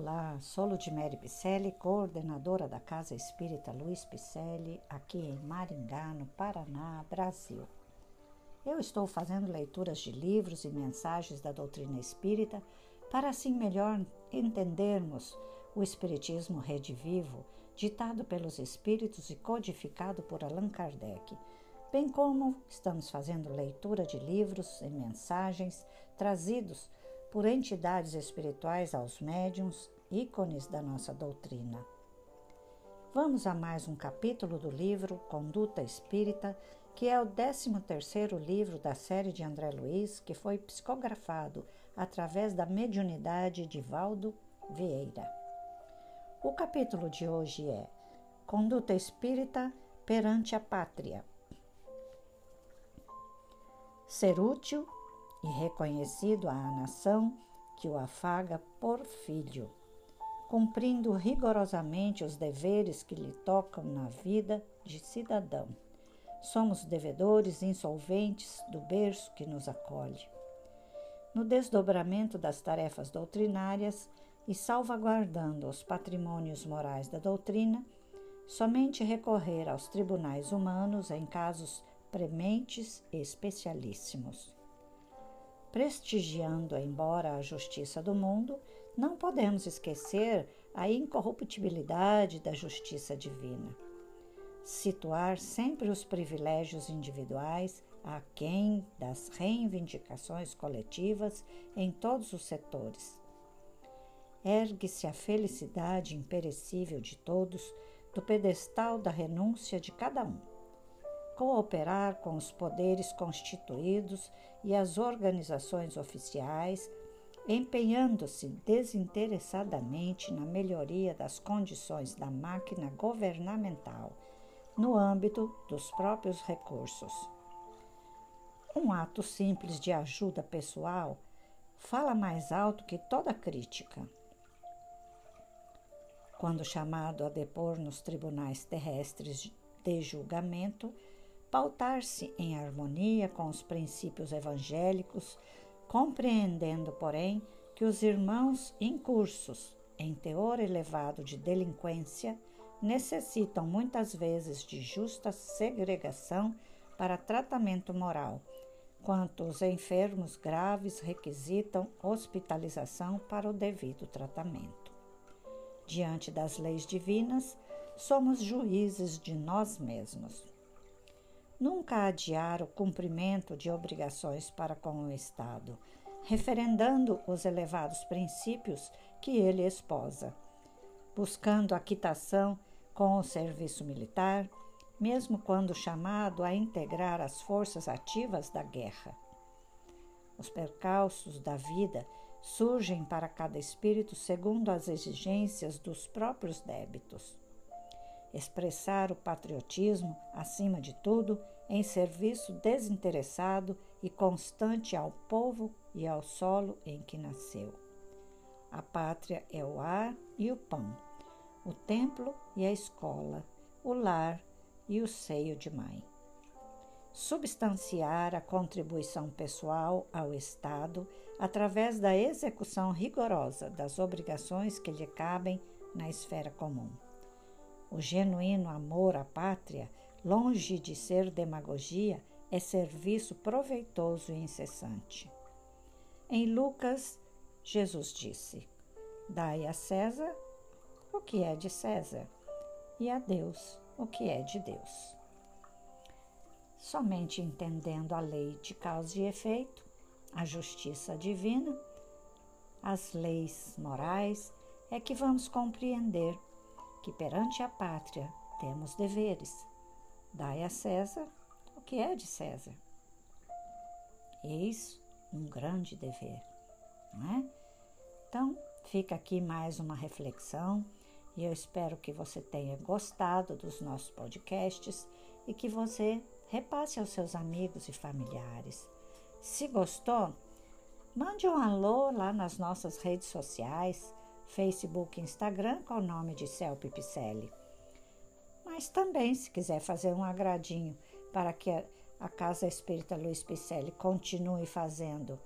Olá, sou Ludmere Picelli, coordenadora da Casa Espírita Luiz Picelli, aqui em Maringá, no Paraná, Brasil. Eu estou fazendo leituras de livros e mensagens da doutrina espírita para assim melhor entendermos o Espiritismo Rede Vivo, ditado pelos Espíritos e codificado por Allan Kardec, bem como estamos fazendo leitura de livros e mensagens trazidos por entidades espirituais aos médiums, ícones da nossa doutrina. Vamos a mais um capítulo do livro Conduta Espírita, que é o 13º livro da série de André Luiz, que foi psicografado através da mediunidade de Valdo Vieira. O capítulo de hoje é Conduta Espírita perante a Pátria. Ser útil e reconhecido à nação que o afaga por filho, cumprindo rigorosamente os deveres que lhe tocam na vida de cidadão. Somos devedores insolventes do berço que nos acolhe. No desdobramento das tarefas doutrinárias e salvaguardando os patrimônios morais da doutrina, somente recorrer aos tribunais humanos em casos prementes e especialíssimos prestigiando embora a justiça do mundo, não podemos esquecer a incorruptibilidade da justiça divina. Situar sempre os privilégios individuais aquém das reivindicações coletivas em todos os setores. Ergue-se a felicidade imperecível de todos do pedestal da renúncia de cada um cooperar com os poderes constituídos e as organizações oficiais, empenhando-se desinteressadamente na melhoria das condições da máquina governamental, no âmbito dos próprios recursos. Um ato simples de ajuda pessoal fala mais alto que toda crítica. Quando chamado a depor nos tribunais terrestres de julgamento, pautar-se em harmonia com os princípios evangélicos, compreendendo, porém, que os irmãos incursos em teor elevado de delinquência necessitam muitas vezes de justa segregação para tratamento moral, quanto os enfermos graves requisitam hospitalização para o devido tratamento. Diante das leis divinas, somos juízes de nós mesmos nunca adiar o cumprimento de obrigações para com o Estado, referendando os elevados princípios que ele esposa, buscando a quitação com o serviço militar, mesmo quando chamado a integrar as forças ativas da guerra. Os percalços da vida surgem para cada espírito segundo as exigências dos próprios débitos expressar o patriotismo, acima de tudo, em serviço desinteressado e constante ao povo e ao solo em que nasceu. A pátria é o ar e o pão, o templo e a escola, o lar e o seio de mãe. Substanciar a contribuição pessoal ao Estado através da execução rigorosa das obrigações que lhe cabem na esfera comum o genuíno amor à pátria, longe de ser demagogia, é serviço proveitoso e incessante. Em Lucas, Jesus disse: Dai a César o que é de César e a Deus o que é de Deus. Somente entendendo a lei de causa e efeito, a justiça divina, as leis morais, é que vamos compreender que perante a pátria temos deveres. Dai a César o que é de César. Eis um grande dever, não é? Então, fica aqui mais uma reflexão e eu espero que você tenha gostado dos nossos podcasts e que você repasse aos seus amigos e familiares. Se gostou, mande um alô lá nas nossas redes sociais Facebook e Instagram com o nome de Celpe Picelli. Mas também, se quiser fazer um agradinho para que a Casa Espírita Luiz Picelli continue fazendo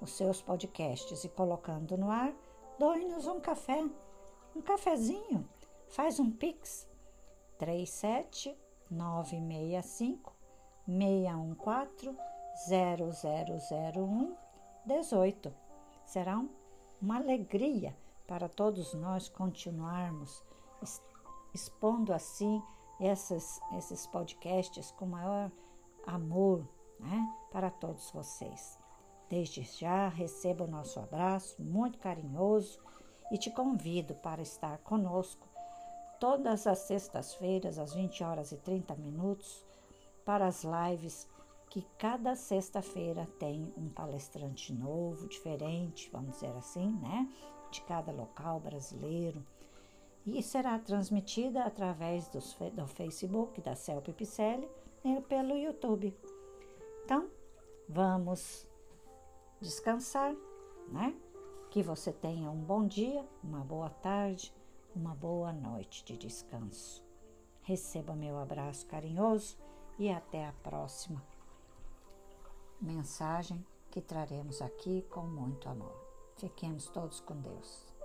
os seus podcasts e colocando no ar, doe-nos um café, um cafezinho. Faz um pix 37965 614 0001 18. Será uma alegria para todos nós continuarmos expondo assim esses, esses podcasts com maior amor né, para todos vocês. Desde já receba o nosso abraço muito carinhoso e te convido para estar conosco todas as sextas-feiras, às 20 horas e 30 minutos, para as lives que cada sexta-feira tem um palestrante novo, diferente, vamos dizer assim, né? De cada local brasileiro. E será transmitida através dos, do Facebook da Celpe Picelli e pelo YouTube. Então, vamos descansar, né? Que você tenha um bom dia, uma boa tarde, uma boa noite de descanso. Receba meu abraço carinhoso e até a próxima mensagem que traremos aqui com muito amor. Fiquemos todos com Deus.